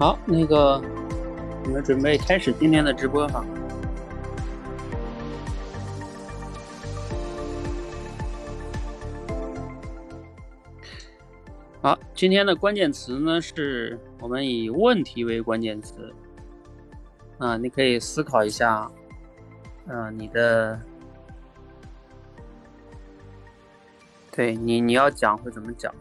好，那个我们准备开始今天的直播哈。好，今天的关键词呢，是我们以问题为关键词啊，你可以思考一下，嗯，你的。对你，你要讲会怎么讲？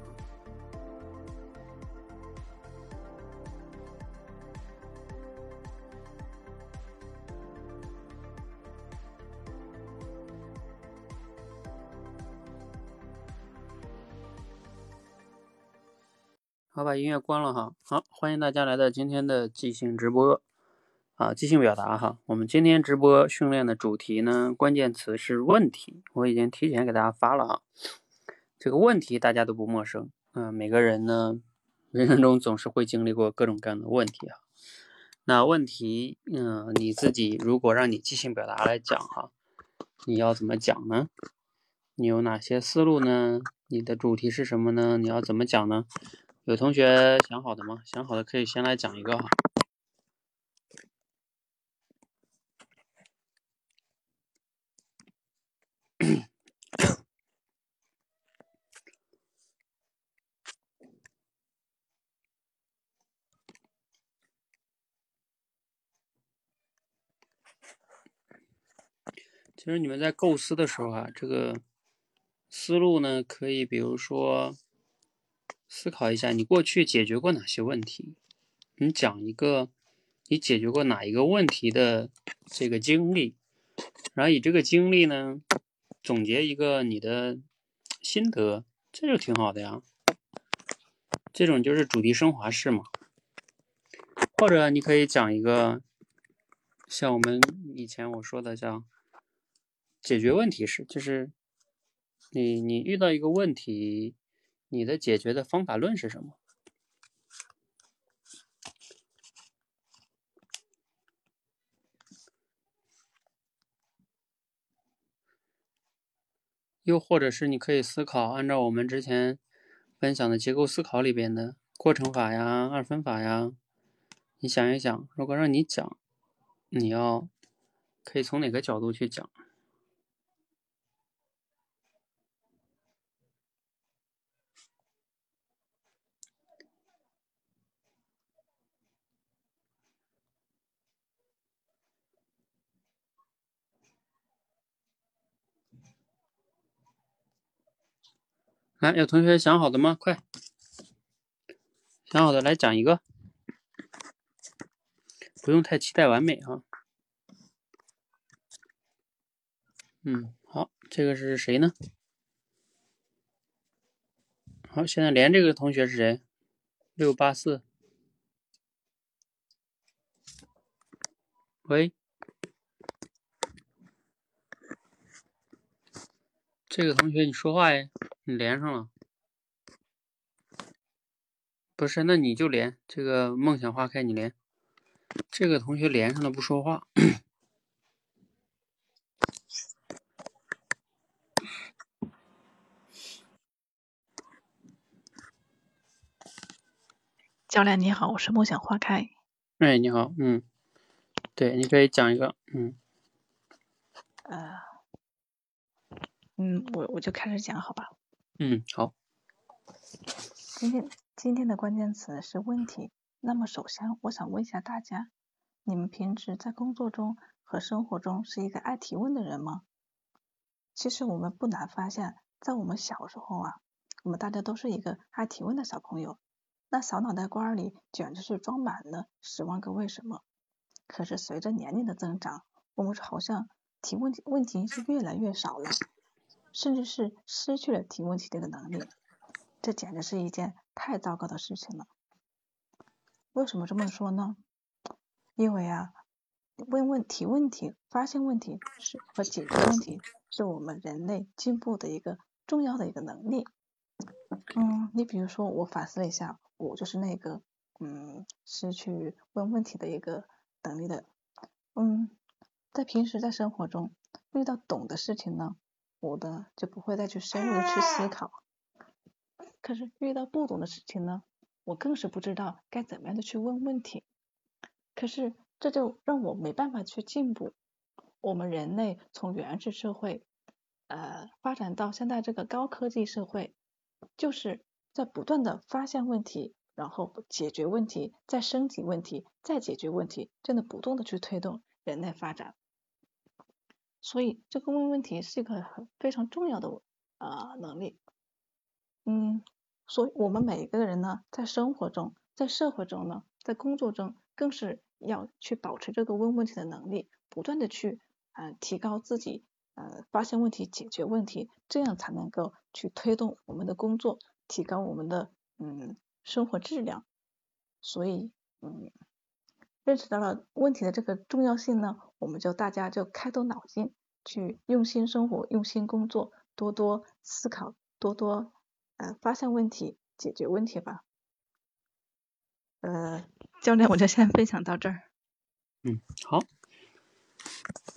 好，把音乐关了哈。好，欢迎大家来到今天的即兴直播啊，即兴表达哈。我们今天直播训练的主题呢，关键词是问题，我已经提前给大家发了哈。这个问题大家都不陌生，嗯，每个人呢，人生中总是会经历过各种各样的问题啊。那问题，嗯，你自己如果让你即兴表达来讲哈，你要怎么讲呢？你有哪些思路呢？你的主题是什么呢？你要怎么讲呢？有同学想好的吗？想好的可以先来讲一个哈。其实你们在构思的时候啊，这个思路呢，可以比如说思考一下，你过去解决过哪些问题？你讲一个你解决过哪一个问题的这个经历，然后以这个经历呢，总结一个你的心得，这就挺好的呀。这种就是主题升华式嘛。或者你可以讲一个像我们以前我说的叫。解决问题式，就是你你遇到一个问题，你的解决的方法论是什么？又或者是你可以思考，按照我们之前分享的结构思考里边的过程法呀、二分法呀，你想一想，如果让你讲，你要可以从哪个角度去讲？来，有同学想好的吗？快，想好的来讲一个，不用太期待完美啊。嗯，好，这个是谁呢？好，现在连这个同学是谁？六八四，喂，这个同学你说话呀？你连上了，不是？那你就连这个梦想花开，你连这个同学连上了不说话。教练你好，我是梦想花开。哎，你好，嗯，对，你可以讲一个，嗯，呃，嗯，我我就开始讲，好吧？嗯，好。今天今天的关键词是问题。那么首先，我想问一下大家，你们平时在工作中和生活中是一个爱提问的人吗？其实我们不难发现，在我们小时候啊，我们大家都是一个爱提问的小朋友，那小脑袋瓜里简直是装满了十万个为什么。可是随着年龄的增长，我们好像提问问题是越来越少了。甚至是失去了提问题这个能力，这简直是一件太糟糕的事情了。为什么这么说呢？因为啊，问问题、问题、发现问题是和解决问题，是我们人类进步的一个重要的一个能力。嗯，你比如说，我反思了一下，我就是那个嗯，失去问问题的一个能力的。嗯，在平时在生活中遇到懂的事情呢。我的就不会再去深入的去思考，可是遇到不懂的事情呢，我更是不知道该怎么样的去问问题。可是这就让我没办法去进步。我们人类从原始社会，呃，发展到现在这个高科技社会，就是在不断的发现问题，然后解决问题，再升级问题，再解决问题，这样的不断的去推动人类发展。所以这个问问题是一个很非常重要的呃能力。嗯，所以我们每一个人呢，在生活中，在社会中呢，在工作中，更是要去保持这个问问题的能力，不断的去。呃，提高自己，呃，发现问题、解决问题，这样才能够去推动我们的工作，提高我们的嗯生活质量。所以，嗯，认识到了问题的这个重要性呢，我们就大家就开动脑筋，去用心生活、用心工作，多多思考，多多呃发现问题、解决问题吧。呃，教练，我就先分享到这儿。嗯，好。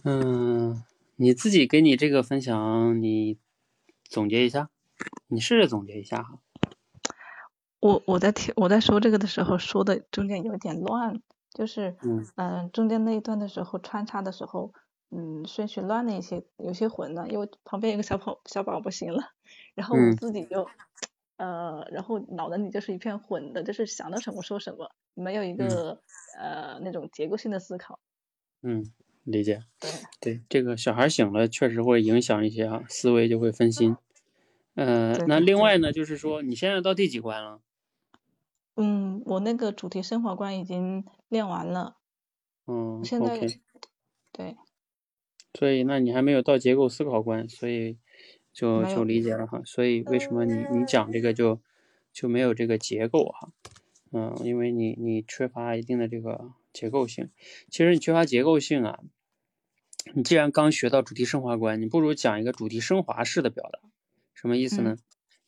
嗯，你自己给你这个分享，你总结一下，你试着总结一下哈。我我在听我在说这个的时候，说的中间有点乱，就是嗯嗯中间那一段的时候穿插的时候，嗯顺序乱了一些，有些混了，因为旁边有个小宝小宝宝醒了，然后我自己就呃然后脑子里就是一片混的，就是想到什么说什么，没有一个呃那种结构性的思考。嗯。理解，对这个小孩醒了，确实会影响一些啊，思维就会分心。呃，那另外呢，就是说你现在到第几关了？嗯，我那个主题升华关已经练完了。嗯，现在对。所以那你还没有到结构思考关，所以就就理解了哈。所以为什么你你讲这个就就没有这个结构哈？嗯，因为你你缺乏一定的这个。结构性，其实你缺乏结构性啊。你既然刚学到主题升华观，你不如讲一个主题升华式的表达。什么意思呢？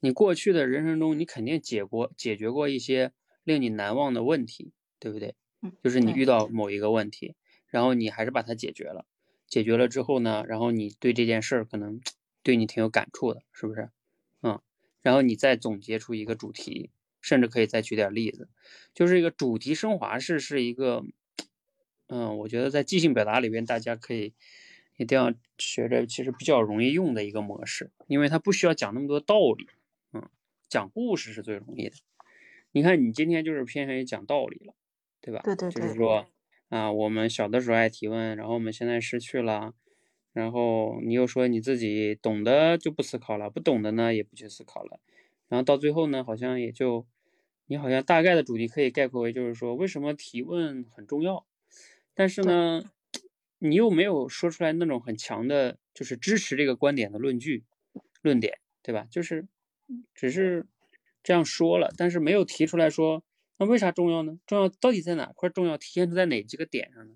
你过去的人生中，你肯定解过、解决过一些令你难忘的问题，对不对？就是你遇到某一个问题，然后你还是把它解决了。解决了之后呢，然后你对这件事儿可能对你挺有感触的，是不是？嗯，然后你再总结出一个主题。甚至可以再举点例子，就是一个主题升华式是一个，嗯，我觉得在即兴表达里边，大家可以一定要学着，其实比较容易用的一个模式，因为它不需要讲那么多道理，嗯，讲故事是最容易的。你看，你今天就是偏向于讲道理了，对吧？对对对。就是说，啊，我们小的时候爱提问，然后我们现在失去了，然后你又说你自己懂得就不思考了，不懂的呢也不去思考了，然后到最后呢，好像也就。你好像大概的主题可以概括为，就是说为什么提问很重要，但是呢，你又没有说出来那种很强的，就是支持这个观点的论据、论点，对吧？就是只是这样说了，但是没有提出来说，那为啥重要呢？重要到底在哪块重要？体现出在哪几个点上呢？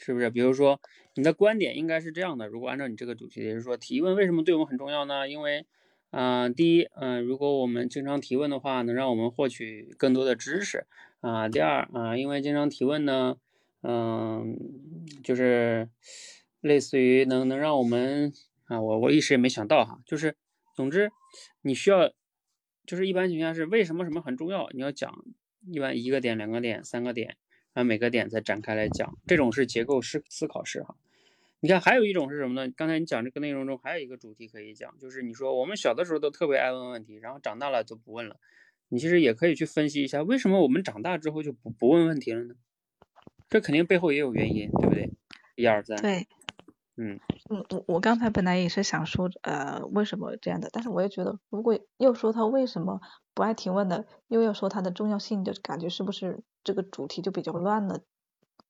是不是？比如说你的观点应该是这样的，如果按照你这个主题，也就是说提问为什么对我们很重要呢？因为啊，第一，嗯，如果我们经常提问的话，能让我们获取更多的知识啊。第二，啊，因为经常提问呢，嗯，就是类似于能能让我们啊，我我一时也没想到哈，就是总之你需要，就是一般情况下是为什么什么很重要，你要讲一般一个点、两个点、三个点，然后每个点再展开来讲，这种是结构式思考式哈。你看，还有一种是什么呢？刚才你讲这个内容中还有一个主题可以讲，就是你说我们小的时候都特别爱问问题，然后长大了就不问了。你其实也可以去分析一下，为什么我们长大之后就不不问问题了呢？这肯定背后也有原因，对不对？一二三。对。嗯。嗯，我我刚才本来也是想说，呃，为什么这样的？但是我也觉得，如果又说他为什么不爱提问的，又要说它的重要性，就感觉是不是这个主题就比较乱了？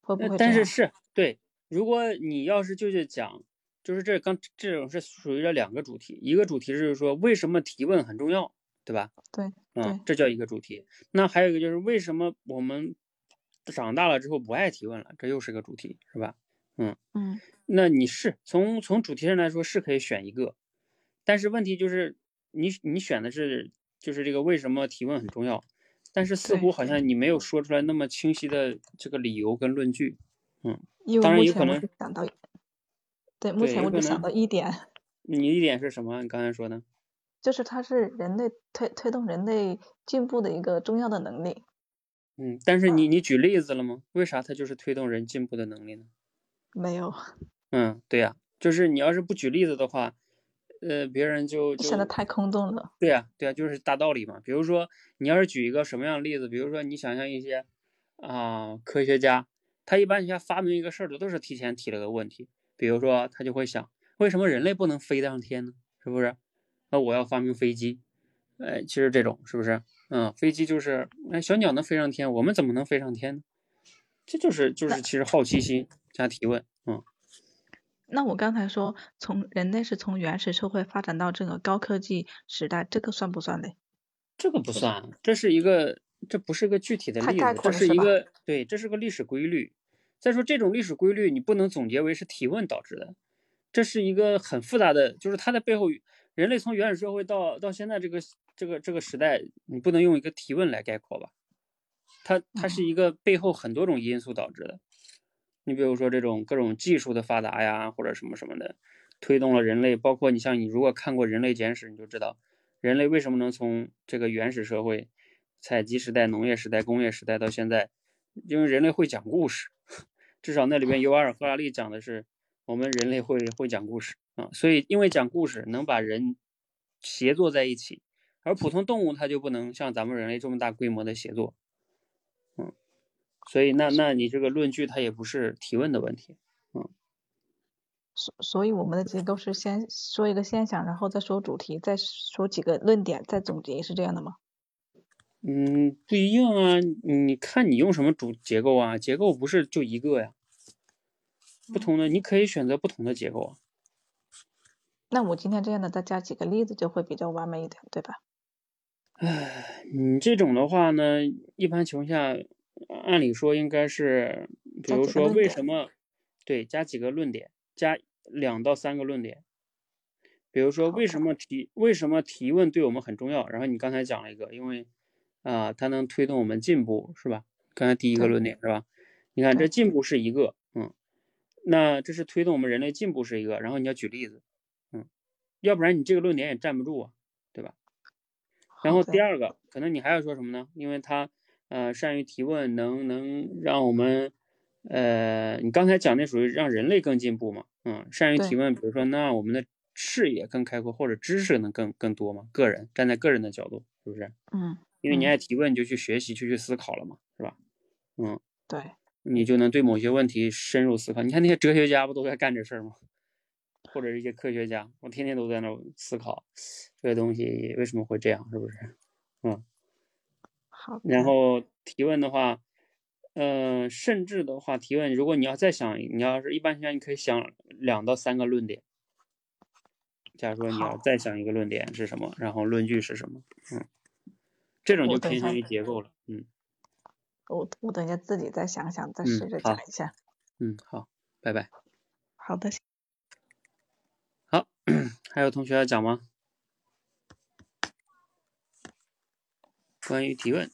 会不会？但是是对。如果你要是就是讲，就是这刚这种是属于这两个主题，一个主题是说为什么提问很重要，对吧？对，嗯，这叫一个主题。那还有一个就是为什么我们长大了之后不爱提问了，这又是个主题，是吧？嗯嗯。那你是从从主题上来说是可以选一个，但是问题就是你你选的是就是这个为什么提问很重要，但是似乎好像你没有说出来那么清晰的这个理由跟论据，嗯。因为目前我是想到，对，目前我只想到一点。你一点是什么？你刚才说的？就是它是人类推推动人类进步的一个重要的能力。嗯，但是你你举例子了吗？为啥它就是推动人进步的能力呢？没有。嗯，对呀，就是你要是不举例子的话，呃，别人就就显得太空洞了。对呀，对呀，就是大道理嘛。比如说，你要是举一个什么样的例子？比如说，你想象一些啊，科学家，他一般像发明一个事儿的都是提前提了个问题。比如说，他就会想，为什么人类不能飞得上天呢？是不是？那我要发明飞机。哎，其实这种是不是？嗯，飞机就是，哎，小鸟能飞上天，我们怎么能飞上天呢？这就是就是其实好奇心加提问，嗯。那我刚才说，从人类是从原始社会发展到这个高科技时代，这个算不算嘞？这个不算，这是一个，这不是个具体的例子，这是一个，对，这是个历史规律。再说这种历史规律，你不能总结为是提问导致的，这是一个很复杂的，就是它的背后，人类从原始社会到到现在这个这个这个时代，你不能用一个提问来概括吧？它它是一个背后很多种因素导致的。你比如说这种各种技术的发达呀，或者什么什么的，推动了人类。包括你像你如果看过《人类简史》，你就知道人类为什么能从这个原始社会、采集时代、农业时代、工业时代到现在，因为人类会讲故事。至少那里边尤瓦尔·赫拉利讲的是我们人类会会讲故事啊，所以因为讲故事能把人协作在一起，而普通动物它就不能像咱们人类这么大规模的协作。所以，那那你这个论据它也不是提问的问题，嗯。所所以，我们的结构是先说一个现象，然后再说主题，再说几个论点，再总结，是这样的吗？嗯，不一样啊，你看你用什么主结构啊？结构不是就一个呀，不同的你可以选择不同的结构啊。那我今天这样的再加几个例子就会比较完美一点，对吧？唉，你这种的话呢，一般情况下。按理说应该是，比如说为什么，对，加几个论点，加两到三个论点。比如说为什么提为什么提问对我们很重要？然后你刚才讲了一个，因为啊，它能推动我们进步，是吧？刚才第一个论点是吧？你看这进步是一个，嗯，那这是推动我们人类进步是一个，然后你要举例子，嗯，要不然你这个论点也站不住啊，对吧？然后第二个可能你还要说什么呢？因为它。呃，善于提问能能让我们，呃，你刚才讲那属于让人类更进步嘛？嗯，善于提问，比如说那我们的视野更开阔，或者知识能更更多嘛？个人站在个人的角度，是不是？嗯，因为你爱提问，你就去学习，就去思考了嘛，是吧？嗯，对，你就能对某些问题深入思考。你看那些哲学家不都在干这事儿吗？或者一些科学家，我天天都在那思考这个东西为什么会这样，是不是？嗯。然后提问的话，呃，甚至的话提问，如果你要再想，你要是一般情况下，你可以想两到三个论点。假如说你要再想一个论点是什么，然后论据是什么，嗯，这种就偏向于结构了，嗯。我我等一下自己再想想，再试着讲一下。嗯，好，拜拜。好的。好，还有同学要讲吗？关于提问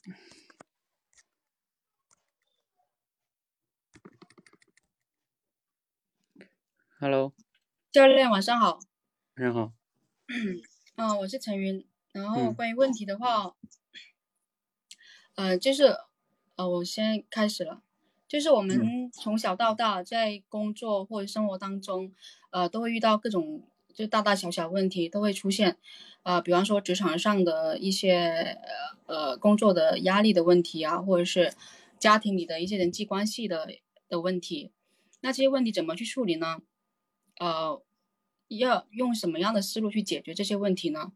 ，Hello，教练晚上好。晚上好。嗯，我是陈云。然后关于问题的话，呃，就是，呃，我先开始了。就是我们从小到大在工作或者生活当中，呃，都会遇到各种就大大小小问题都会出现。啊，比方说职场上的一些呃工作的压力的问题啊，或者是家庭里的一些人际关系的的问题，那这些问题怎么去处理呢？呃，要用什么样的思路去解决这些问题呢？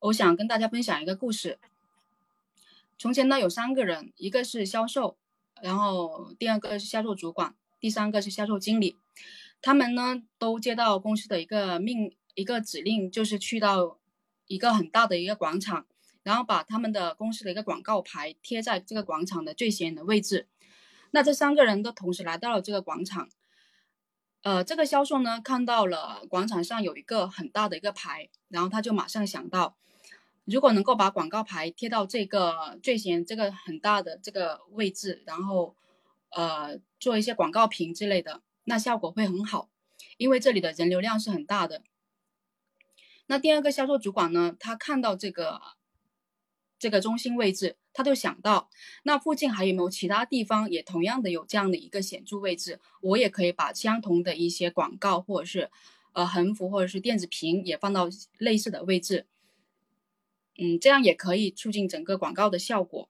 我想跟大家分享一个故事。从前呢，有三个人，一个是销售，然后第二个是销售主管，第三个是销售经理。他们呢都接到公司的一个命一个指令，就是去到。一个很大的一个广场，然后把他们的公司的一个广告牌贴在这个广场的最显眼的位置。那这三个人都同时来到了这个广场。呃，这个销售呢看到了广场上有一个很大的一个牌，然后他就马上想到，如果能够把广告牌贴到这个最显这个很大的这个位置，然后呃做一些广告屏之类的，那效果会很好，因为这里的人流量是很大的。那第二个销售主管呢，他看到这个这个中心位置，他就想到，那附近还有没有其他地方也同样的有这样的一个显著位置，我也可以把相同的一些广告或者是呃横幅或者是电子屏也放到类似的位置，嗯，这样也可以促进整个广告的效果。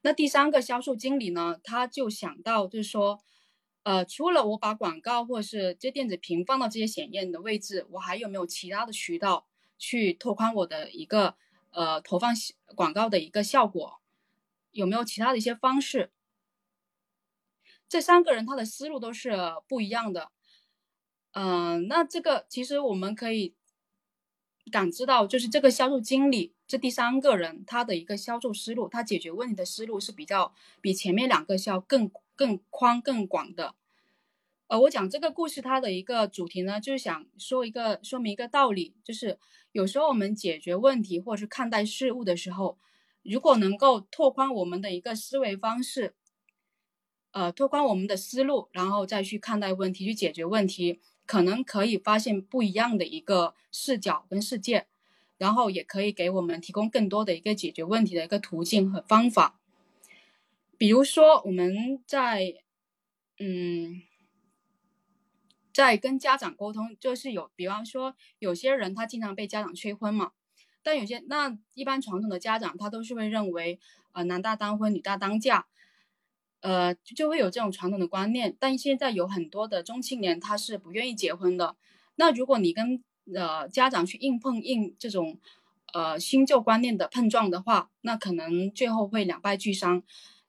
那第三个销售经理呢，他就想到就是说。呃，除了我把广告或者是这电子屏放到这些显眼的位置，我还有没有其他的渠道去拓宽我的一个呃投放广告的一个效果？有没有其他的一些方式？这三个人他的思路都是不一样的。嗯，那这个其实我们可以感知到，就是这个销售经理这第三个人他的一个销售思路，他解决问题的思路是比较比前面两个要更。更宽更广的，呃，我讲这个故事，它的一个主题呢，就是想说一个说明一个道理，就是有时候我们解决问题或者是看待事物的时候，如果能够拓宽我们的一个思维方式，呃，拓宽我们的思路，然后再去看待问题，去解决问题，可能可以发现不一样的一个视角跟世界，然后也可以给我们提供更多的一个解决问题的一个途径和方法。比如说，我们在，嗯，在跟家长沟通，就是有，比方说，有些人他经常被家长催婚嘛，但有些那一般传统的家长他都是会认为，呃，男大当婚，女大当嫁，呃，就会有这种传统的观念。但现在有很多的中青年他是不愿意结婚的。那如果你跟呃家长去硬碰硬这种，呃新旧观念的碰撞的话，那可能最后会两败俱伤。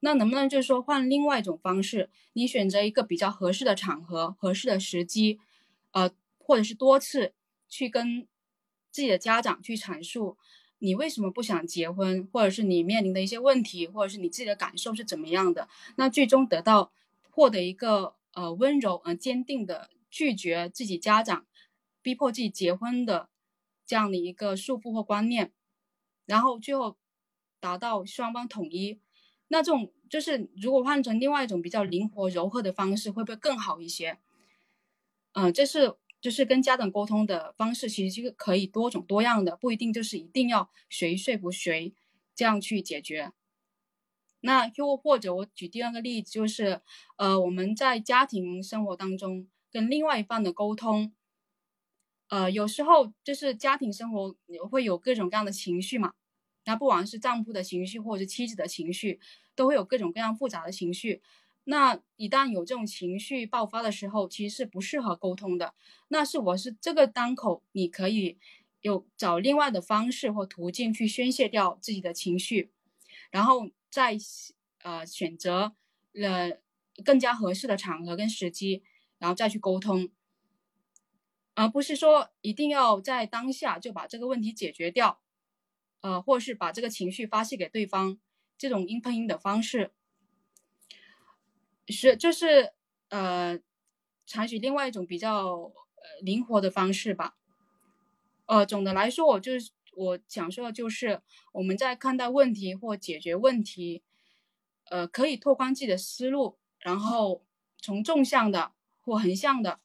那能不能就是说换另外一种方式？你选择一个比较合适的场合、合适的时机，呃，或者是多次去跟自己的家长去阐述你为什么不想结婚，或者是你面临的一些问题，或者是你自己的感受是怎么样的？那最终得到获得一个呃温柔而坚定的拒绝自己家长逼迫自己结婚的这样的一个束缚或观念，然后最后达到双方统一。那这种就是，如果换成另外一种比较灵活柔和的方式，会不会更好一些？嗯，这是就是跟家长沟通的方式，其实是可以多种多样的，不一定就是一定要谁说服谁这样去解决。那又或者我举第二个例子，就是呃，我们在家庭生活当中跟另外一半的沟通，呃，有时候就是家庭生活会有各种各样的情绪嘛，那不管是丈夫的情绪或者是妻子的情绪。都会有各种各样复杂的情绪，那一旦有这种情绪爆发的时候，其实是不适合沟通的。那是我是这个当口，你可以有找另外的方式或途径去宣泄掉自己的情绪，然后再呃选择了更加合适的场合跟时机，然后再去沟通，而不是说一定要在当下就把这个问题解决掉，呃，或是把这个情绪发泄给对方。这种音配音的方式是就是呃采取另外一种比较呃灵活的方式吧。呃，总的来说，我就是我想说的就是我们在看待问题或解决问题，呃，可以拓宽自己的思路，然后从纵向的或横向的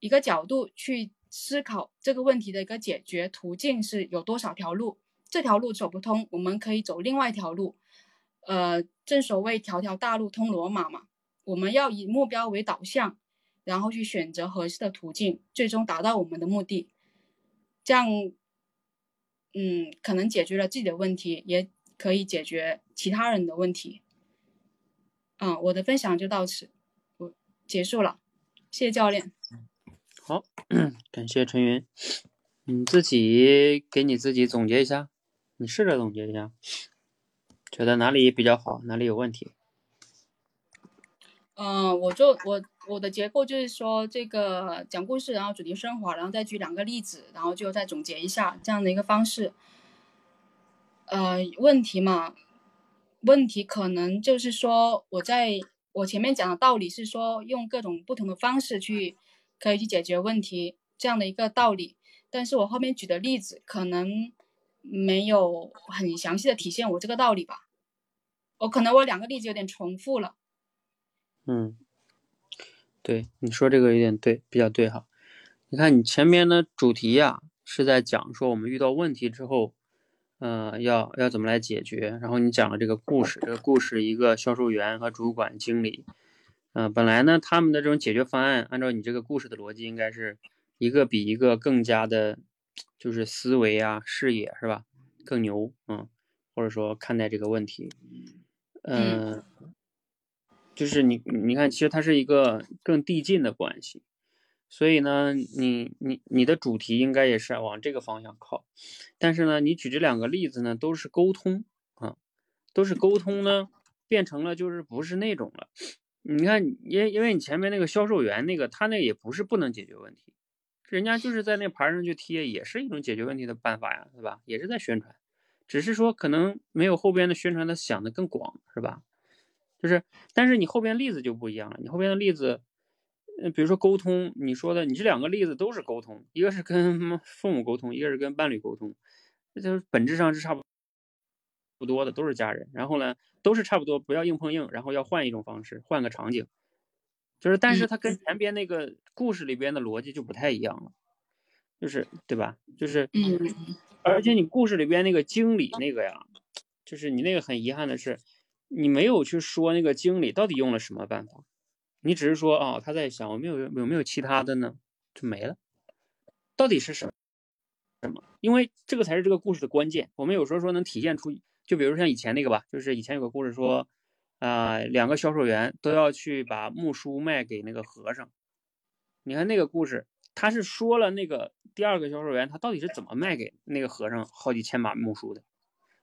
一个角度去思考这个问题的一个解决途径是有多少条路。这条路走不通，我们可以走另外一条路。呃，正所谓条条大路通罗马嘛，我们要以目标为导向，然后去选择合适的途径，最终达到我们的目的。这样，嗯，可能解决了自己的问题，也可以解决其他人的问题。嗯，我的分享就到此，我结束了，谢谢教练。好，感谢陈云，你自己给你自己总结一下。你试着总结一下，觉得哪里比较好，哪里有问题？嗯，我就我我的结构就是说，这个讲故事，然后主题升华，然后再举两个例子，然后就再总结一下这样的一个方式。呃，问题嘛，问题可能就是说，我在我前面讲的道理是说，用各种不同的方式去可以去解决问题这样的一个道理，但是我后面举的例子可能。没有很详细的体现我这个道理吧，我可能我两个例子有点重复了。嗯，对，你说这个有点对，比较对哈。你看你前面的主题呀，是在讲说我们遇到问题之后，呃，要要怎么来解决。然后你讲了这个故事，这个故事一个销售员和主管经理，嗯，本来呢他们的这种解决方案，按照你这个故事的逻辑，应该是一个比一个更加的，就是思维啊、视野是吧，更牛，嗯，或者说看待这个问题，嗯，就是你你看，其实它是一个更递进的关系。所以呢，你你你的主题应该也是往这个方向靠，但是呢，你举这两个例子呢，都是沟通啊，都是沟通呢，变成了就是不是那种了。你看，因因为你前面那个销售员那个，他那也不是不能解决问题，人家就是在那牌上去贴，也是一种解决问题的办法呀，对吧？也是在宣传，只是说可能没有后边的宣传的想的更广，是吧？就是，但是你后边例子就不一样了，你后边的例子。嗯，比如说沟通，你说的，你这两个例子都是沟通，一个是跟 父母沟通，一个是跟伴侣沟通，这就是本质上是差不不多的，都是家人。然后呢，都是差不多，不要硬碰硬，然后要换一种方式，换个场景，就是，但是它跟前边那个故事里边的逻辑就不太一样了，就是对吧？就是，而且你故事里边那个经理那个呀，就是你那个很遗憾的是，你没有去说那个经理到底用了什么办法。你只是说啊，他在想，我没有有没有其他的呢？就没了，到底是什么？什么？因为这个才是这个故事的关键。我们有时候说能体现出，就比如像以前那个吧，就是以前有个故事说，啊，两个销售员都要去把木梳卖给那个和尚。你看那个故事，他是说了那个第二个销售员他到底是怎么卖给那个和尚好几千把木梳的。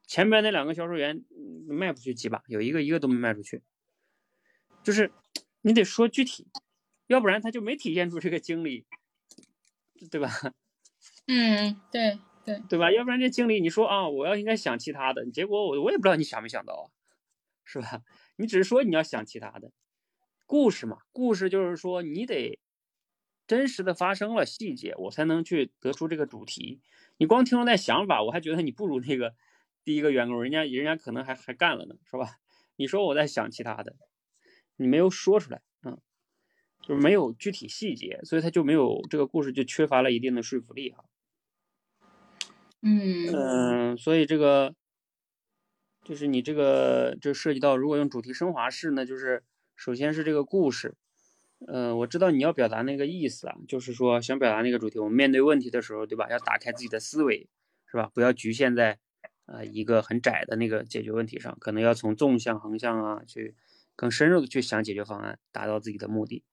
前边那两个销售员卖不出去几把，有一个一个都没卖出去，就是。你得说具体，要不然他就没体现出这个经理，对吧？嗯，对对对吧？要不然这经理你说啊，我要应该想其他的，结果我我也不知道你想没想到啊，是吧？你只是说你要想其他的故事嘛，故事就是说你得真实的发生了细节，我才能去得出这个主题。你光听了那想法，我还觉得你不如那个第一个员工，人家人家可能还还干了呢，是吧？你说我在想其他的。你没有说出来，嗯，就是没有具体细节，所以他就没有这个故事就缺乏了一定的说服力哈。嗯嗯，所以这个就是你这个就涉及到，如果用主题升华式呢，就是首先是这个故事，嗯，我知道你要表达那个意思啊，就是说想表达那个主题，我们面对问题的时候，对吧？要打开自己的思维，是吧？不要局限在呃一个很窄的那个解决问题上，可能要从纵向、横向啊去。更深入的去想解决方案，达到自己的目的，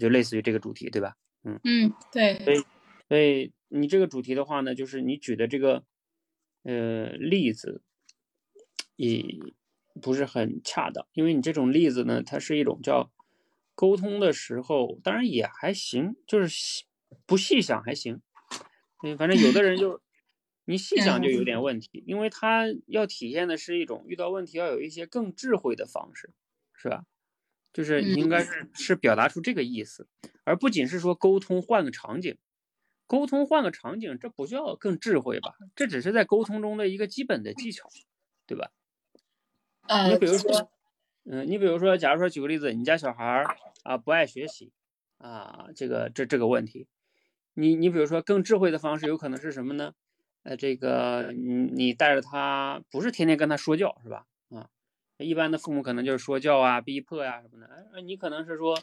就类似于这个主题，对吧？嗯嗯，对。所以，所以你这个主题的话呢，就是你举的这个呃例子，也不是很恰当，因为你这种例子呢，它是一种叫沟通的时候，当然也还行，就是不细想还行。嗯，反正有的人就 你细想就有点问题，因为他要体现的是一种遇到问题要有一些更智慧的方式。是吧？就是应该是是表达出这个意思，而不仅是说沟通换个场景，沟通换个场景，这不叫更智慧吧？这只是在沟通中的一个基本的技巧，对吧？你比如说，嗯，你比如说，假如说举个例子，你家小孩儿啊不爱学习啊，这个这这个问题，你你比如说更智慧的方式有可能是什么呢？呃，这个你你带着他，不是天天跟他说教，是吧？啊一般的父母可能就是说教啊、逼迫呀什么的，哎，你可能是说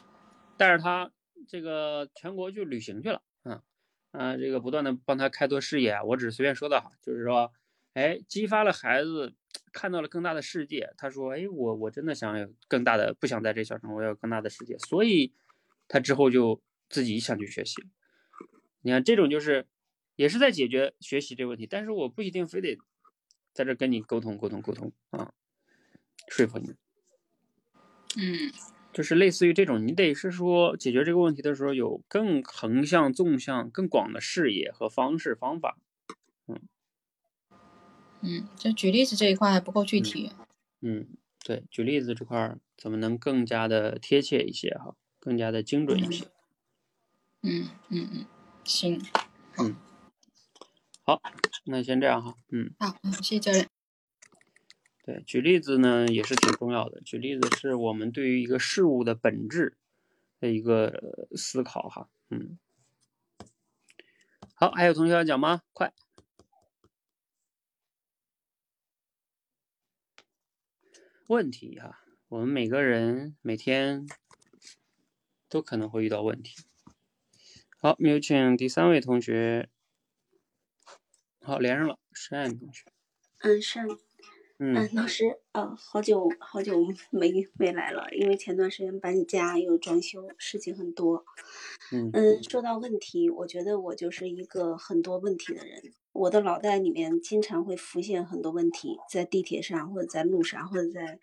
带着他这个全国去旅行去了，嗯，啊，这个不断的帮他开拓视野，我只是随便说的哈，就是说，哎，激发了孩子看到了更大的世界，他说，哎，我我真的想有更大的，不想在这小城，我要有更大的世界，所以他之后就自己想去学习。你看这种就是也是在解决学习这个问题，但是我不一定非得在这跟你沟通沟通沟通啊。说服你，嗯，就是类似于这种，你得是说解决这个问题的时候有更横向、纵向、更广的视野和方式方法，嗯，嗯，就举例子这一块还不够具体，嗯，对，举例子这块怎么能更加的贴切一些哈，更加的精准一些，嗯嗯嗯，行，嗯，好，那先这样哈，嗯，好，谢谢教练。对，举例子呢也是挺重要的。举例子是我们对于一个事物的本质的一个思考哈，嗯。好，还有同学要讲吗？快。问题哈，我们每个人每天都可能会遇到问题。好，有请第三位同学。好，连上了，单同学。嗯，单。嗯，老师，呃，好久好久没没来了，因为前段时间搬家又装修，事情很多。嗯嗯，说到问题，我觉得我就是一个很多问题的人，我的脑袋里面经常会浮现很多问题，在地铁上或者在路上或者在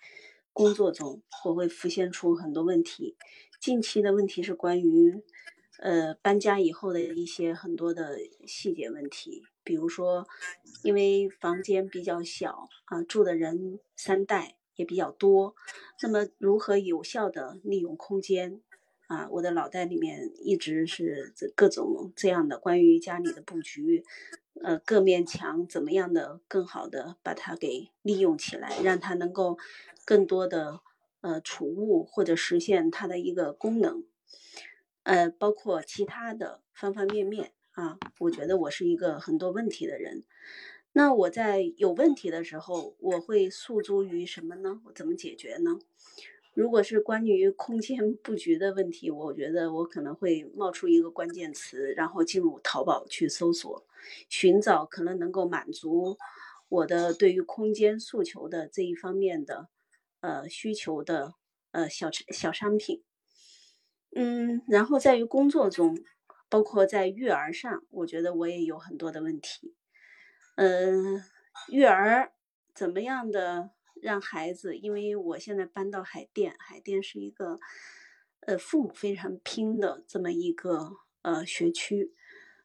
工作中，我会浮现出很多问题。近期的问题是关于，呃，搬家以后的一些很多的细节问题。比如说，因为房间比较小啊，住的人三代也比较多，那么如何有效的利用空间啊？我的脑袋里面一直是这各种这样的关于家里的布局，呃，各面墙怎么样的更好的把它给利用起来，让它能够更多的呃储物或者实现它的一个功能，呃，包括其他的方方面面。啊，我觉得我是一个很多问题的人。那我在有问题的时候，我会诉诸于什么呢？我怎么解决呢？如果是关于空间布局的问题，我觉得我可能会冒出一个关键词，然后进入淘宝去搜索，寻找可能能够满足我的对于空间诉求的这一方面的呃需求的呃小小商品。嗯，然后在于工作中。包括在育儿上，我觉得我也有很多的问题。嗯，育儿怎么样的让孩子？因为我现在搬到海淀，海淀是一个呃父母非常拼的这么一个呃学区。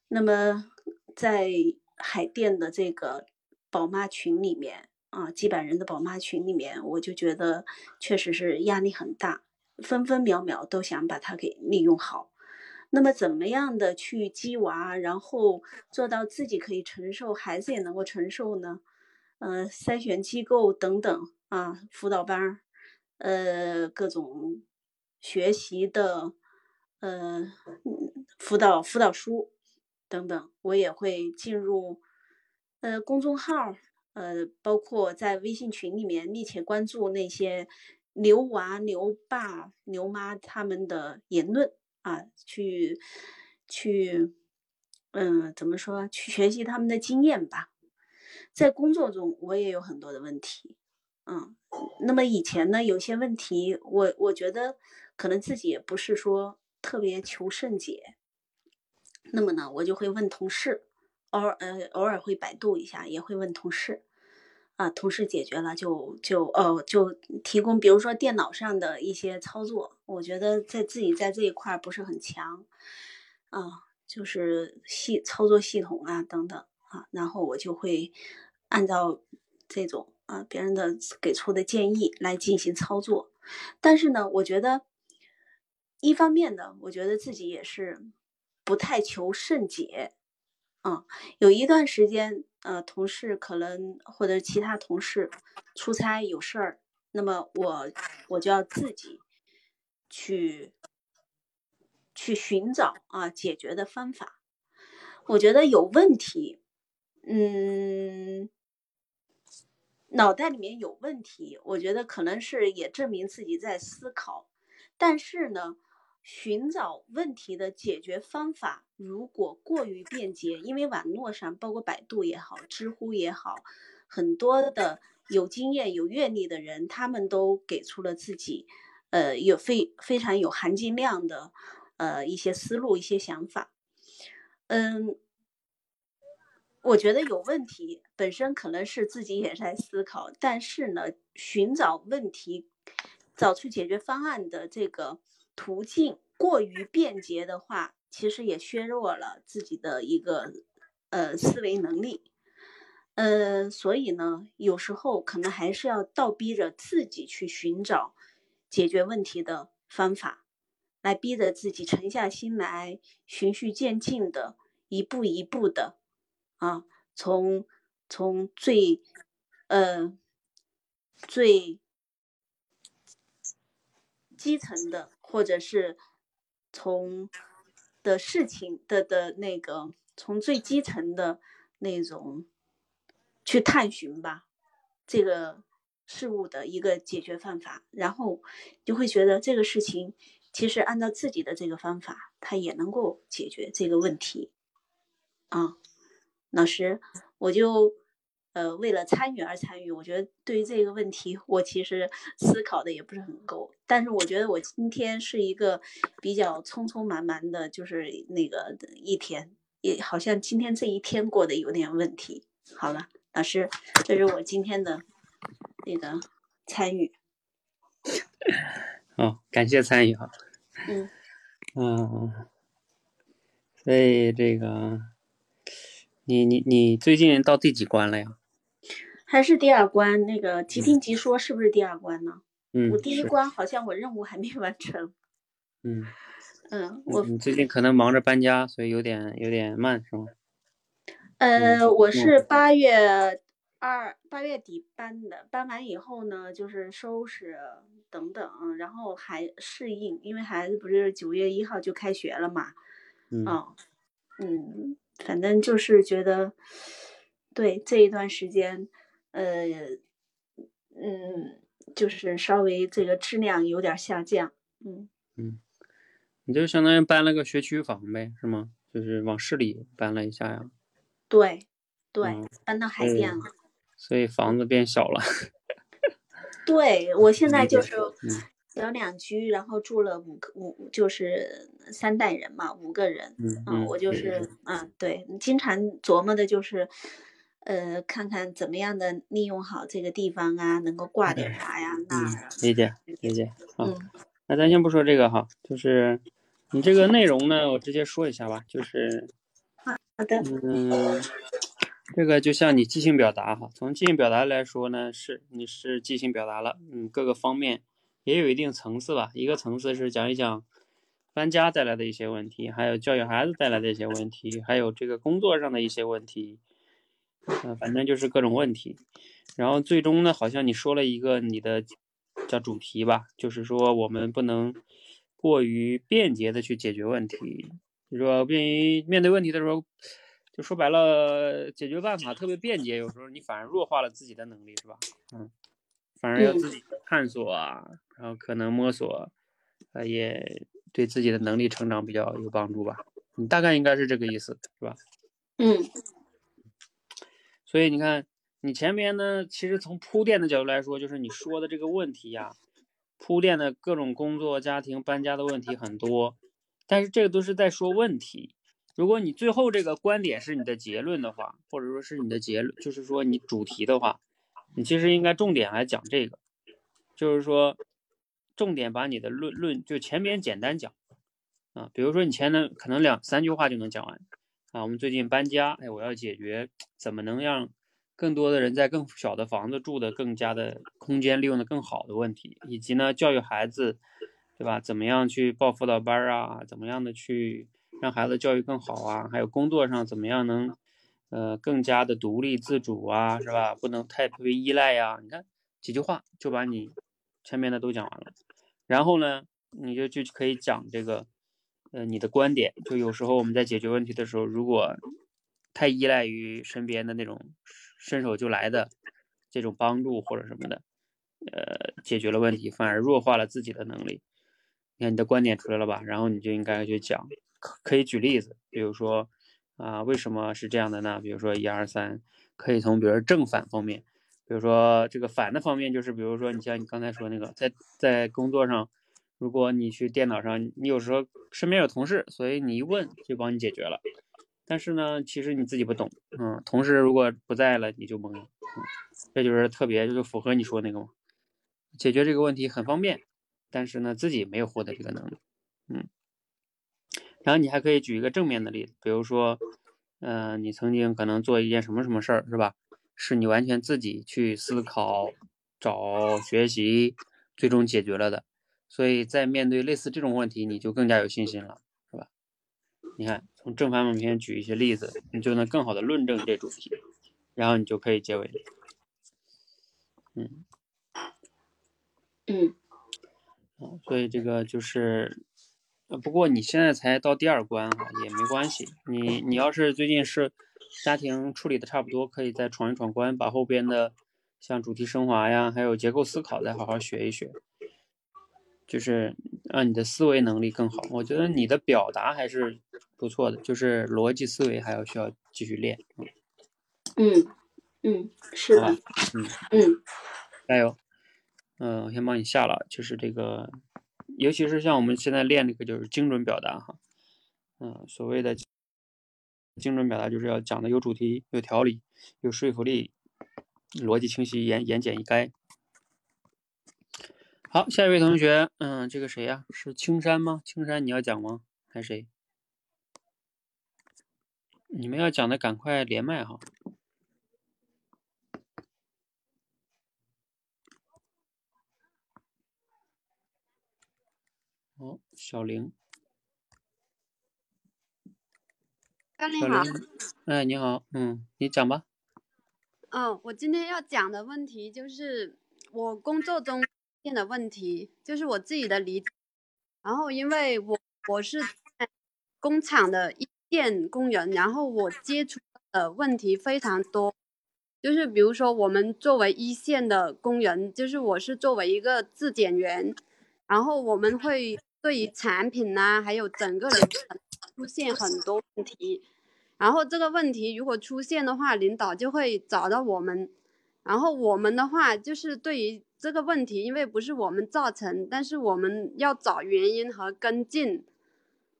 那么在海淀的这个宝妈群里面啊，几百人的宝妈群里面，我就觉得确实是压力很大，分分秒秒都想把它给利用好。那么怎么样的去激娃，然后做到自己可以承受，孩子也能够承受呢？呃，筛选机构等等啊，辅导班，呃，各种学习的，呃，辅导辅导书等等，我也会进入，呃，公众号，呃，包括在微信群里面密切关注那些牛娃、牛爸、牛妈他们的言论。啊，去去，嗯，怎么说？去学习他们的经验吧。在工作中，我也有很多的问题，嗯，那么以前呢，有些问题，我我觉得可能自己也不是说特别求甚解。那么呢，我就会问同事，偶尔呃偶尔会百度一下，也会问同事。啊，同事解决了就就哦就提供，比如说电脑上的一些操作，我觉得在自己在这一块不是很强，啊，就是系操作系统啊等等啊，然后我就会按照这种啊别人的给出的建议来进行操作，但是呢，我觉得一方面呢，我觉得自己也是不太求甚解。啊，有一段时间，呃，同事可能或者其他同事出差有事儿，那么我我就要自己去去寻找啊解决的方法。我觉得有问题，嗯，脑袋里面有问题，我觉得可能是也证明自己在思考，但是呢。寻找问题的解决方法，如果过于便捷，因为网络上包括百度也好，知乎也好，很多的有经验、有阅历的人，他们都给出了自己，呃，有非非常有含金量的，呃，一些思路、一些想法。嗯，我觉得有问题本身可能是自己也在思考，但是呢，寻找问题、找出解决方案的这个。途径过于便捷的话，其实也削弱了自己的一个呃思维能力。呃，所以呢，有时候可能还是要倒逼着自己去寻找解决问题的方法，来逼着自己沉下心来，循序渐进的，一步一步的啊，从从最呃最基层的。或者是从的事情的的那个从最基层的那种去探寻吧，这个事物的一个解决方法，然后就会觉得这个事情其实按照自己的这个方法，它也能够解决这个问题。啊，老师，我就。呃，为了参与而参与，我觉得对于这个问题，我其实思考的也不是很够。但是我觉得我今天是一个比较匆匆忙忙的，就是那个一天，也好像今天这一天过得有点问题。好了，老师，这是我今天的那个参与。哦，感谢参与哈。嗯嗯，所以这个，你你你最近到第几关了呀？还是第二关那个即听即说是不是第二关呢？嗯，我第一关好像我任务还没 完成。嗯嗯，我你最近可能忙着搬家，所以有点有点慢，是吗？呃，我是八月二八月底搬的，搬完以后呢，就是收拾等等，然后还适应，因为孩子不是九月一号就开学了嘛。嗯嗯，反正就是觉得对这一段时间。呃，嗯，就是稍微这个质量有点下降，嗯嗯，你就相当于搬了个学区房呗，是吗？就是往市里搬了一下呀？对，对，搬到海淀了，所以房子变小了。对，我现在就是小两居，然后住了五个五，就是三代人嘛，五个人，嗯，我就是，嗯，对，经常琢磨的就是。呃，看看怎么样的利用好这个地方啊，能够挂点啥呀？那理解理解嗯。那咱先不说这个哈，就是你这个内容呢，我直接说一下吧。就是好的，嗯，这个就像你即兴表达哈，从即兴表达来说呢，是你是即兴表达了，嗯，各个方面也有一定层次吧。一个层次是讲一讲搬家带来的一些问题，还有教育孩子带来的一些问题，还有这个工作上的一些问题。嗯，反正就是各种问题，然后最终呢，好像你说了一个你的叫主题吧，就是说我们不能过于便捷的去解决问题，就说便于面对问题的时候，就说白了，解决办法特别便捷，有时候你反而弱化了自己的能力，是吧？嗯，反而要自己探索啊，然后可能摸索，呃，也对自己的能力成长比较有帮助吧。你大概应该是这个意思，是吧？嗯。所以你看，你前面呢，其实从铺垫的角度来说，就是你说的这个问题呀，铺垫的各种工作、家庭、搬家的问题很多，但是这个都是在说问题。如果你最后这个观点是你的结论的话，或者说是你的结论，就是说你主题的话，你其实应该重点来讲这个，就是说重点把你的论论就前面简单讲啊，比如说你前面可能两三句话就能讲完。啊，我们最近搬家，哎，我要解决怎么能让更多的人在更小的房子住的更加的空间利用的更好的问题，以及呢，教育孩子，对吧？怎么样去报辅导班啊？怎么样的去让孩子教育更好啊？还有工作上怎么样能呃更加的独立自主啊？是吧？不能太特别依赖呀。你看几句话就把你前面的都讲完了，然后呢，你就就可以讲这个。呃，你的观点就有时候我们在解决问题的时候，如果太依赖于身边的那种伸手就来的这种帮助或者什么的，呃，解决了问题反而弱化了自己的能力。你看你的观点出来了吧？然后你就应该去讲，可可以举例子，比如说啊，为什么是这样的呢？比如说一二三，可以从比如正反方面，比如说这个反的方面就是，比如说你像你刚才说那个，在在工作上。如果你去电脑上，你有时候身边有同事，所以你一问就帮你解决了。但是呢，其实你自己不懂，嗯，同事如果不在了，你就懵了，嗯，这就是特别就是符合你说那个嘛，解决这个问题很方便，但是呢，自己没有获得这个能力，嗯。然后你还可以举一个正面的例子，比如说，嗯，你曾经可能做一件什么什么事儿，是吧？是你完全自己去思考、找、学习，最终解决了的。所以在面对类似这种问题，你就更加有信心了，是吧？你看，从正反两面举一些例子，你就能更好的论证这主题，然后你就可以结尾。嗯嗯，所以这个就是，不过你现在才到第二关哈，也没关系。你你要是最近是家庭处理的差不多，可以再闯一闯关，把后边的像主题升华呀，还有结构思考再好好学一学，就是让你的思维能力更好。我觉得你的表达还是不错的，就是逻辑思维还要需要继续练。嗯嗯，是的，嗯嗯，加油。嗯，我先帮你下了，就是这个。尤其是像我们现在练这个，就是精准表达哈，嗯，所谓的精准表达，就是要讲的有主题、有条理、有说服力、逻辑清晰、言言简意赅。好，下一位同学，嗯，这个谁呀？是青山吗？青山，你要讲吗？还是谁？你们要讲的赶快连麦哈。哦，小玲，小玲好，哎，你好，嗯，你讲吧。嗯，我今天要讲的问题就是我工作中见的问题，就是我自己的理解。然后，因为我我是工厂的一线工人，然后我接触的问题非常多，就是比如说我们作为一线的工人，就是我是作为一个质检员，然后我们会。对于产品呐，还有整个流程出现很多问题，然后这个问题如果出现的话，领导就会找到我们，然后我们的话就是对于这个问题，因为不是我们造成，但是我们要找原因和跟进，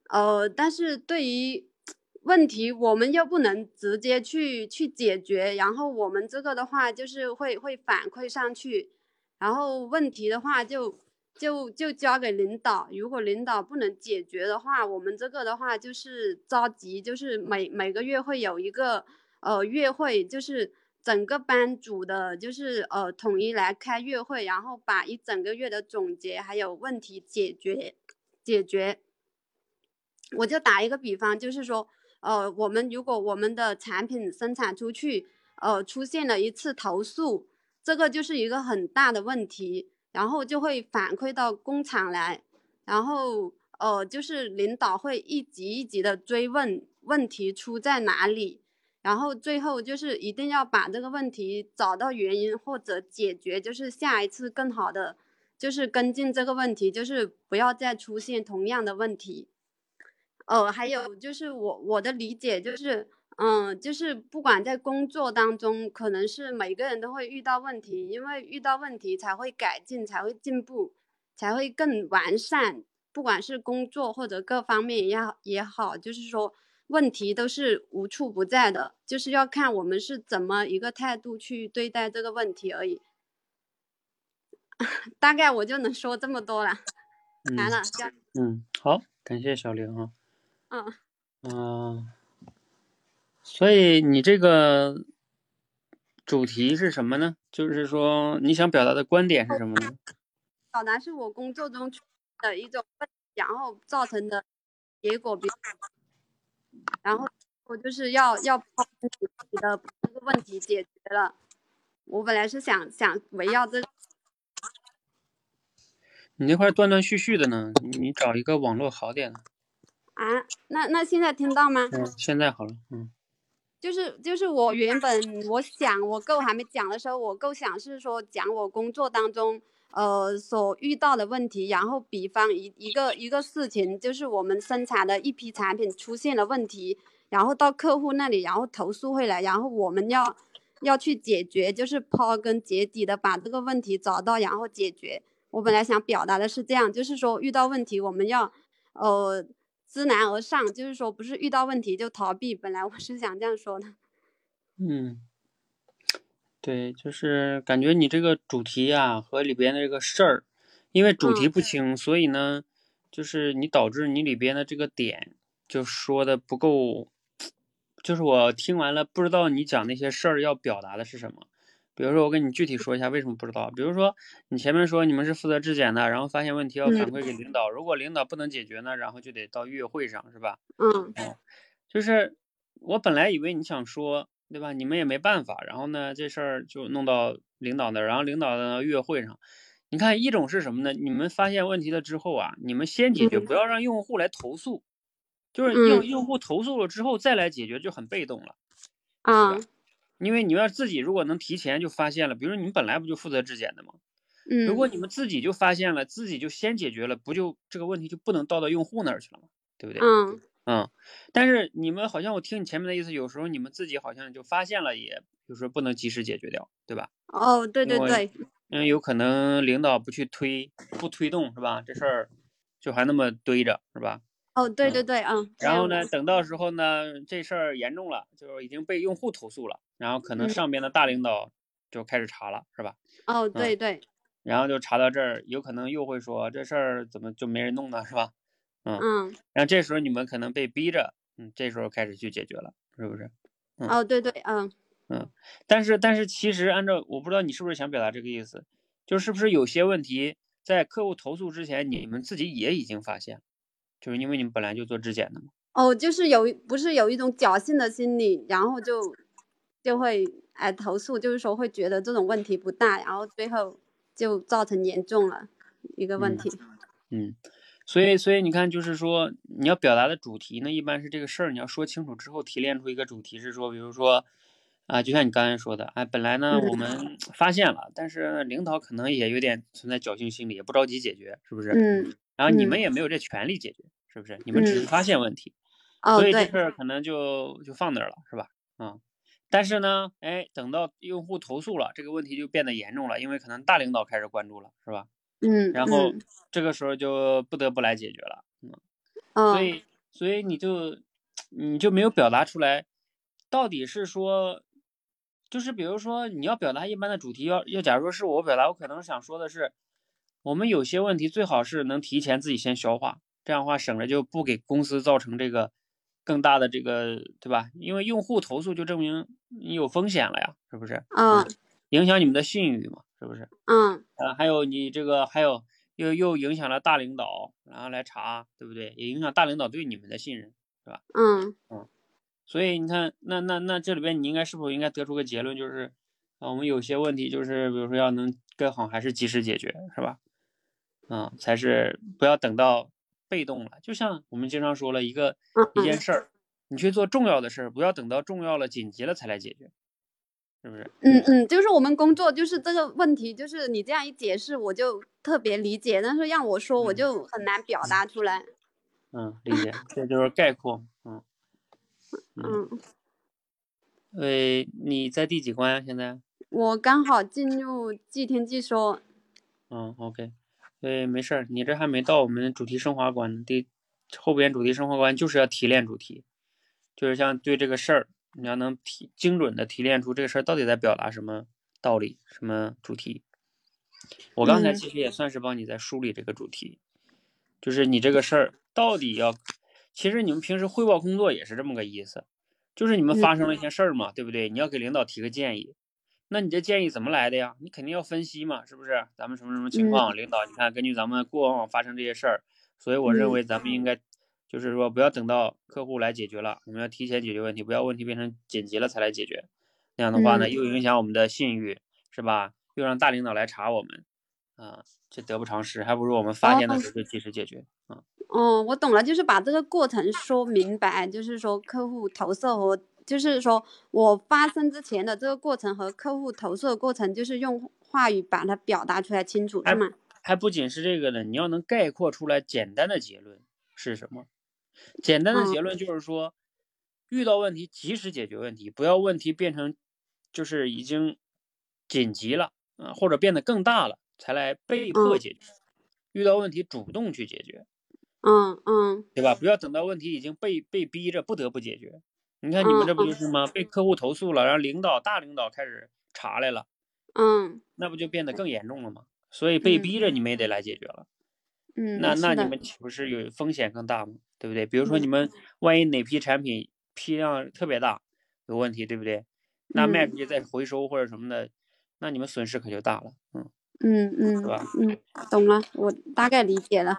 呃，但是对于 问题，我们又不能直接去去解决，然后我们这个的话就是会会反馈上去，然后问题的话就。就就交给领导，如果领导不能解决的话，我们这个的话就是着急，就是每每个月会有一个呃月会，就是整个班组的，就是呃统一来开月会，然后把一整个月的总结还有问题解决解决。我就打一个比方，就是说，呃，我们如果我们的产品生产出去，呃，出现了一次投诉，这个就是一个很大的问题。然后就会反馈到工厂来，然后呃，就是领导会一级一级的追问问题出在哪里，然后最后就是一定要把这个问题找到原因或者解决，就是下一次更好的，就是跟进这个问题，就是不要再出现同样的问题。呃，还有就是我我的理解就是。嗯，就是不管在工作当中，可能是每个人都会遇到问题，因为遇到问题才会改进，才会进步，才会更完善。不管是工作或者各方面也也好，就是说问题都是无处不在的，就是要看我们是怎么一个态度去对待这个问题而已。大概我就能说这么多了，完了。嗯，好，感谢小玲啊。嗯。嗯。所以你这个主题是什么呢？就是说你想表达的观点是什么呢？表达是我工作中的一种问题，然后造成的结果，比然后我就是要要把自己的这个问题解决了。我本来是想想围绕这，你那块断断续续的呢，你找一个网络好点的。啊，那那现在听到吗？嗯，现在好了，嗯。就是就是我原本我想我构还没讲的时候，我构想是说讲我工作当中呃所遇到的问题，然后比方一一个一个事情，就是我们生产的一批产品出现了问题，然后到客户那里，然后投诉回来，然后我们要要去解决，就是刨根结底的把这个问题找到，然后解决。我本来想表达的是这样，就是说遇到问题我们要呃。知难而上，就是说不是遇到问题就逃避。本来我是想这样说的。嗯，对，就是感觉你这个主题呀和里边的这个事儿，因为主题不清，所以呢，就是你导致你里边的这个点就说的不够，就是我听完了不知道你讲那些事儿要表达的是什么。比如说，我跟你具体说一下为什么不知道。比如说，你前面说你们是负责质检的，然后发现问题要反馈给领导，如果领导不能解决呢，然后就得到月会上，是吧？嗯。就是我本来以为你想说，对吧？你们也没办法，然后呢，这事儿就弄到领导那儿，然后领导的月会上，你看一种是什么呢？你们发现问题了之后啊，你们先解决，不要让用户来投诉，就是用用户投诉了之后再来解决就很被动了。啊，因为你们要自己如果能提前就发现了，比如说你们本来不就负责质检的吗？嗯，如果你们自己就发现了，自己就先解决了，不就这个问题就不能倒到用户那儿去了吗？对不对？嗯嗯。但是你们好像我听你前面的意思，有时候你们自己好像就发现了，也有时候不能及时解决掉，对吧？哦，对对对。嗯，有可能领导不去推，不推动是吧？这事儿就还那么堆着是吧？哦，对对对，嗯。然后呢，等到时候呢，这事儿严重了，就是已经被用户投诉了，然后可能上边的大领导就开始查了，是吧？哦，对对。然后就查到这儿，有可能又会说这事儿怎么就没人弄呢，是吧？嗯嗯。然后这时候你们可能被逼着，嗯，这时候开始去解决了，是不是？哦，对对，嗯嗯。但是但是其实按照我不知道你是不是想表达这个意思，就是不是有些问题在客户投诉之前，你们自己也已经发现，就是因为你们本来就做质检的嘛。哦，就是有不是有一种侥幸的心理，然后就就会哎投诉，就是说会觉得这种问题不大，然后最后。就造成严重了一个问题，嗯，所以所以你看，就是说你要表达的主题呢，一般是这个事儿，你要说清楚之后提炼出一个主题，是说，比如说啊，就像你刚才说的，哎，本来呢我们 发现了，但是领导可能也有点存在侥幸心理，也不着急解决，是不是？嗯。然后你们也没有这权利解决，是不是？你们只是发现问题，所以这事儿可能就就放那儿了，是吧？嗯。但是呢，哎，等到用户投诉了，这个问题就变得严重了，因为可能大领导开始关注了，是吧？嗯，然后这个时候就不得不来解决了，嗯，所以所以你就你就没有表达出来，到底是说，就是比如说你要表达一般的主题，要要假如说是我表达，我可能想说的是，我们有些问题最好是能提前自己先消化，这样的话省着就不给公司造成这个。更大的这个，对吧？因为用户投诉就证明你有风险了呀，是不是？嗯。影响你们的信誉嘛，是不是？嗯。呃，还有你这个，还有又又影响了大领导，然后来查，对不对？也影响大领导对你们的信任，是吧？嗯。嗯。所以你看，那那那这里边你应该是不是应该得出个结论，就是啊，我们有些问题就是，比如说要能更好，还是及时解决，是吧？嗯，才是不要等到。被动了，就像我们经常说了一个一件事儿，你去做重要的事儿，不要等到重要了、紧急了才来解决，是不是？嗯嗯，就是我们工作就是这个问题，就是你这样一解释，我就特别理解，但是让我说，我就很难表达出来。嗯，理解，这就是概括。嗯嗯。呃，你在第几关呀？现在？我刚好进入即听即说。嗯，OK。对，没事儿，你这还没到我们主题升华关呢。第后边主题升华关就是要提炼主题，就是像对这个事儿，你要能提精准的提炼出这个事儿到底在表达什么道理、什么主题。我刚才其实也算是帮你在梳理这个主题，就是你这个事儿到底要，其实你们平时汇报工作也是这么个意思，就是你们发生了一些事儿嘛，对不对？你要给领导提个建议。那你这建议怎么来的呀？你肯定要分析嘛，是不是？咱们什么什么情况？领导，你看，根据咱们过往发生这些事儿，所以我认为咱们应该，就是说不要等到客户来解决了，我们要提前解决问题，不要问题变成紧急了才来解决。那样的话呢，又影响我们的信誉，是吧？又让大领导来查我们，啊，这得不偿失，还不如我们发现的时候就及时解决。啊，哦，我懂了，就是把这个过程说明白，就是说客户投诉和。就是说，我发生之前的这个过程和客户投诉的过程，就是用话语把它表达出来清楚，是吗？还不仅是这个呢，你要能概括出来简单的结论是什么？简单的结论就是说，遇到问题及时解决问题，不要问题变成就是已经紧急了啊，或者变得更大了才来被迫解决。遇到问题主动去解决，嗯嗯，对吧？不要等到问题已经被被逼着不得不解决。你看你们这不就是吗？被客户投诉了，然后领导大领导开始查来了，嗯，那不就变得更严重了吗？所以被逼着你们也得来解决了，嗯，那那你们岂不是有风险更大吗？对不对？比如说你们万一哪批产品批量特别大有问题，对不对？那卖出去再回收或者什么的，那你们损失可就大了，嗯嗯嗯，是吧？嗯，懂了，我大概理解了。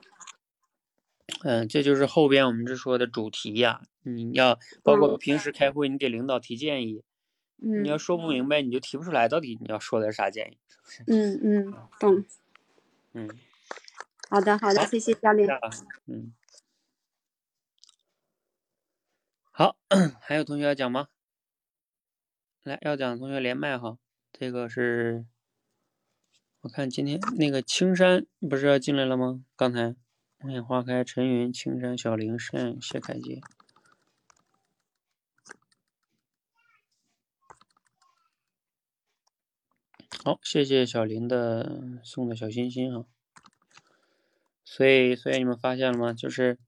嗯，这就是后边我们这说的主题呀。你要包括平时开会，你给领导提建议，你要说不明白，你就提不出来，到底你要说的是啥建议，是不是？嗯嗯，懂。嗯，好的，好的，谢谢教练。嗯，好，还有同学要讲吗？来，要讲的同学连麦哈。这个是，我看今天那个青山不是要进来了吗？刚才梦眼花开，陈云、青山、小林、单谢凯杰。好，谢谢小林的送的小心心啊。所以，所以你们发现了吗？就是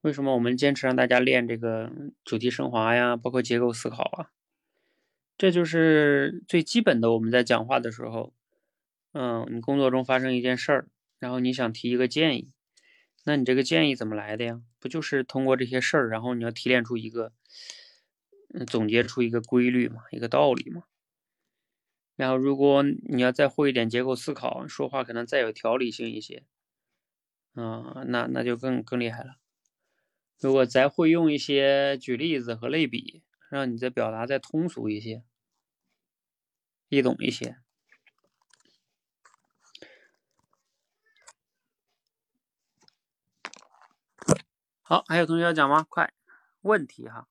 为什么我们坚持让大家练这个主题升华呀，包括结构思考啊？这就是最基本的。我们在讲话的时候，嗯，你工作中发生一件事儿，然后你想提一个建议，那你这个建议怎么来的呀？不就是通过这些事儿，然后你要提炼出一个，总结出一个规律嘛，一个道理嘛？然后，如果你要再会一点结构思考，说话可能再有条理性一些，啊，那那就更更厉害了。如果再会用一些举例子和类比，让你的表达再通俗一些、易懂一些。好，还有同学要讲吗？快，问题哈。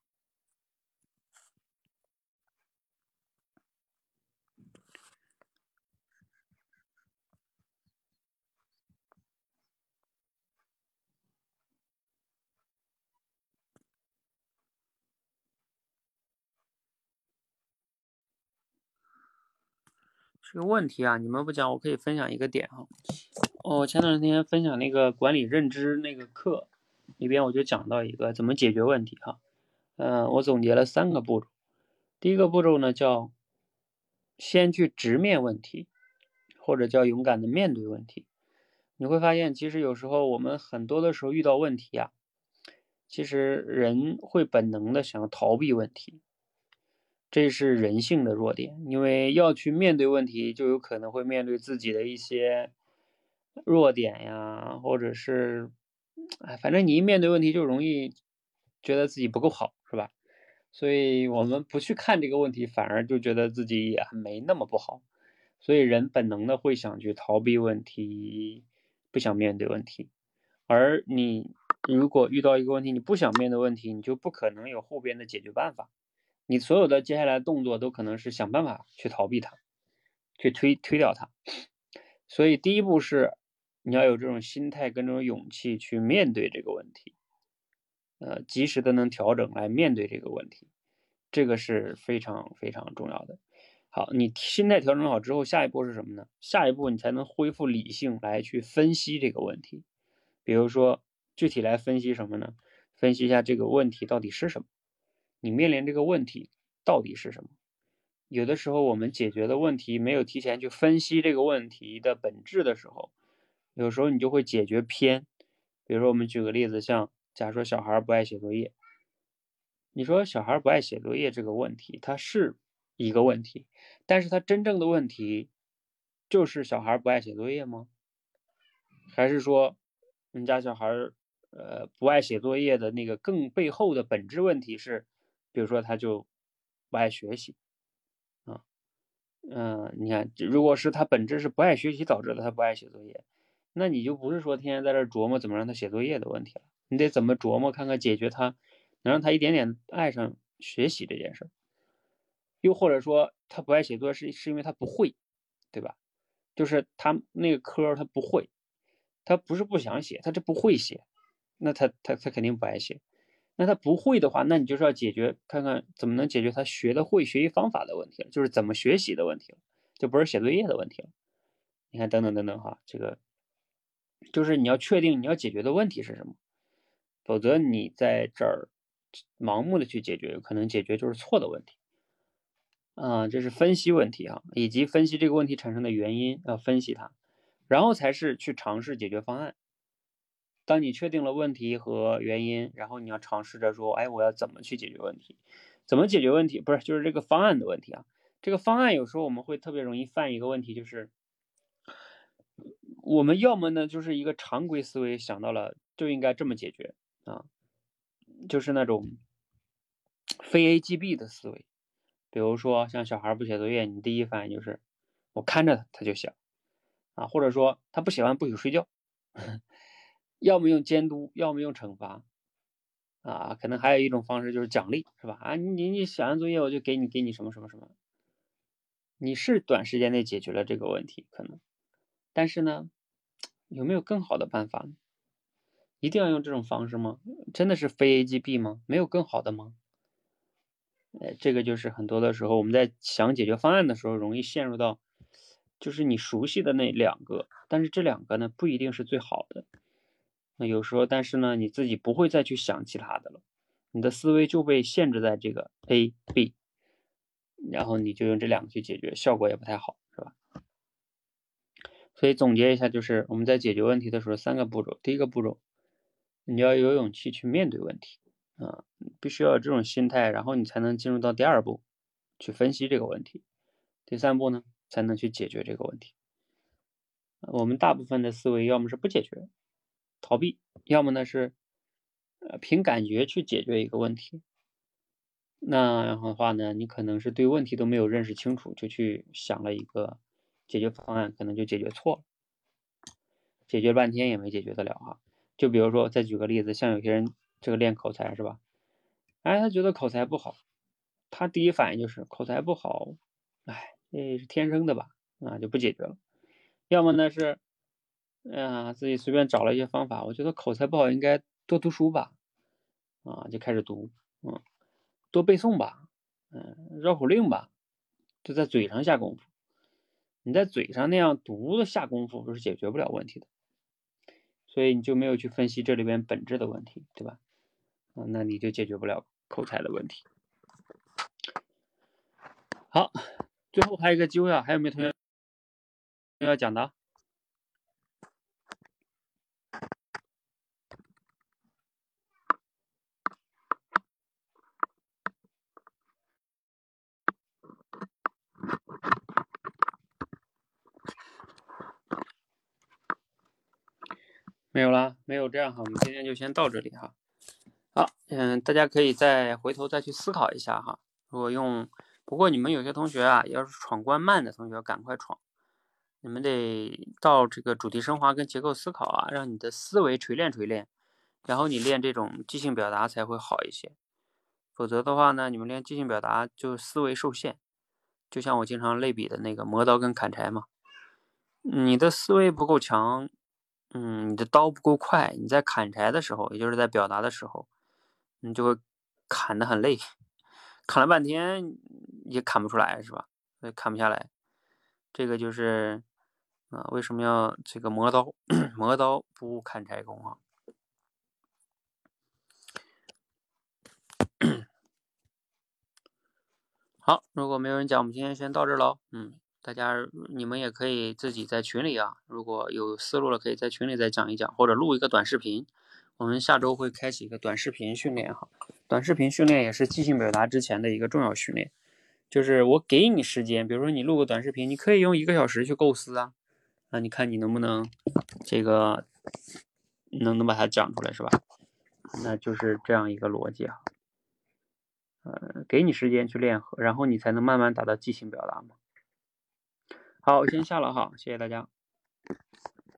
这个问题啊，你们不讲，我可以分享一个点哈。哦前段时间分享那个管理认知那个课里边，我就讲到一个怎么解决问题哈。嗯，我总结了三个步骤。第一个步骤呢，叫先去直面问题，或者叫勇敢的面对问题。你会发现，其实有时候我们很多的时候遇到问题啊，其实人会本能的想要逃避问题。这是人性的弱点，因为要去面对问题，就有可能会面对自己的一些弱点呀，或者是，哎，反正你一面对问题，就容易觉得自己不够好，是吧？所以我们不去看这个问题，反而就觉得自己也没那么不好。所以人本能的会想去逃避问题，不想面对问题。而你如果遇到一个问题，你不想面对问题，你就不可能有后边的解决办法。你所有的接下来动作都可能是想办法去逃避它，去推推掉它。所以第一步是你要有这种心态跟这种勇气去面对这个问题，呃，及时的能调整来面对这个问题，这个是非常非常重要的。好，你心态调整好之后，下一步是什么呢？下一步你才能恢复理性来去分析这个问题。比如说具体来分析什么呢？分析一下这个问题到底是什么。你面临这个问题到底是什么？有的时候我们解决的问题没有提前去分析这个问题的本质的时候，有时候你就会解决偏。比如说，我们举个例子，像假如说小孩不爱写作业，你说小孩不爱写作业这个问题，它是一个问题，但是它真正的问题就是小孩不爱写作业吗？还是说你家小孩呃不爱写作业的那个更背后的本质问题是？比如说，他就不爱学习，啊，嗯，你看，如果是他本质是不爱学习导致的，他不爱写作业，那你就不是说天天在这琢磨怎么让他写作业的问题了，你得怎么琢磨看看解决他，能让他一点点爱上学习这件事儿。又或者说，他不爱写作是是因为他不会，对吧？就是他那个科他不会，他不是不想写，他这不会写，那他他他肯定不爱写。那他不会的话，那你就是要解决，看看怎么能解决他学的会学习方法的问题了，就是怎么学习的问题了，就不是写作业的问题了。你看，等等等等哈，这个就是你要确定你要解决的问题是什么，否则你在这儿盲目的去解决，可能解决就是错的问题。啊，这是分析问题啊，以及分析这个问题产生的原因，要分析它，然后才是去尝试解决方案。当你确定了问题和原因，然后你要尝试着说，哎，我要怎么去解决问题？怎么解决问题？不是，就是这个方案的问题啊。这个方案有时候我们会特别容易犯一个问题，就是我们要么呢就是一个常规思维想到了就应该这么解决啊，就是那种非 A 即 B 的思维。比如说像小孩不写作业，你第一反应就是我看着他他就写，啊，或者说他不写完不许睡觉，要么用监督，要么用惩罚，啊，可能还有一种方式就是奖励，是吧？啊，你你写完作业我就给你给你什么什么什么，你是短时间内解决了这个问题，可能，但是呢，有没有更好的办法？一定要用这种方式吗？真的是非 A 即 B 吗？没有更好的吗？呃，这个就是很多的时候我们在想解决方案的时候，容易陷入到，就是你熟悉的那两个，但是这两个呢不一定是最好的。那有时候，但是呢你自己不会再去想其他的了，你的思维就被限制在这个 A、B，然后你就用这两个去解决，效果也不太好，所以总结一下，就是我们在解决问题的时候，三个步骤，第一个步骤。你要有勇气去面对问题啊，必须要有这种心态，然后你才能进入到第二步，去分析这个问题。第三步呢，才能去解决这个问题。我们大部分的思维要么是不解决、逃避，要么呢是呃凭感觉去解决一个问题。那然后的话呢，你可能是对问题都没有认识清楚，就去想了一个解决方案，可能就解决错了，解决半天也没解决得了哈。就比如说，再举个例子，像有些人这个练口才是吧？哎，他觉得口才不好，他第一反应就是口才不好，哎，这是天生的吧？啊，就不解决了。要么呢是，啊，自己随便找了一些方法，我觉得口才不好应该多读书吧，啊，就开始读，嗯，多背诵吧，嗯，绕口令吧，就在嘴上下功夫。你在嘴上那样读的下功夫，是解决不了问题的。所以你就没有去分析这里边本质的问题，对吧？啊，那你就解决不了口才的问题。好，最后还有一个机会啊，还有没有同学要讲的？没有啦，没有这样哈，我们今天就先到这里哈。好，嗯，大家可以再回头再去思考一下哈。如果用，不过你们有些同学啊，要是闯关慢的同学，赶快闯。你们得到这个主题升华跟结构思考啊，让你的思维锤炼锤炼，然后你练这种即兴表达才会好一些。否则的话呢，你们练即兴表达就思维受限。就像我经常类比的那个磨刀跟砍柴嘛，你的思维不够强。嗯，你的刀不够快，你在砍柴的时候，也就是在表达的时候，你就会砍得很累，砍了半天也砍不出来，是吧？也砍不下来。这个就是啊，为什么要这个磨刀？磨刀不误砍柴工啊。好，如果没有人讲，我们今天先到这儿喽。嗯。大家，你们也可以自己在群里啊，如果有思路了，可以在群里再讲一讲，或者录一个短视频。我们下周会开启一个短视频训练哈，短视频训练也是即兴表达之前的一个重要训练。就是我给你时间，比如说你录个短视频，你可以用一个小时去构思啊，那你看你能不能这个能能把它讲出来是吧？那就是这样一个逻辑啊。呃，给你时间去练，然后你才能慢慢达到即兴表达嘛。好，我先下了哈，谢谢大家。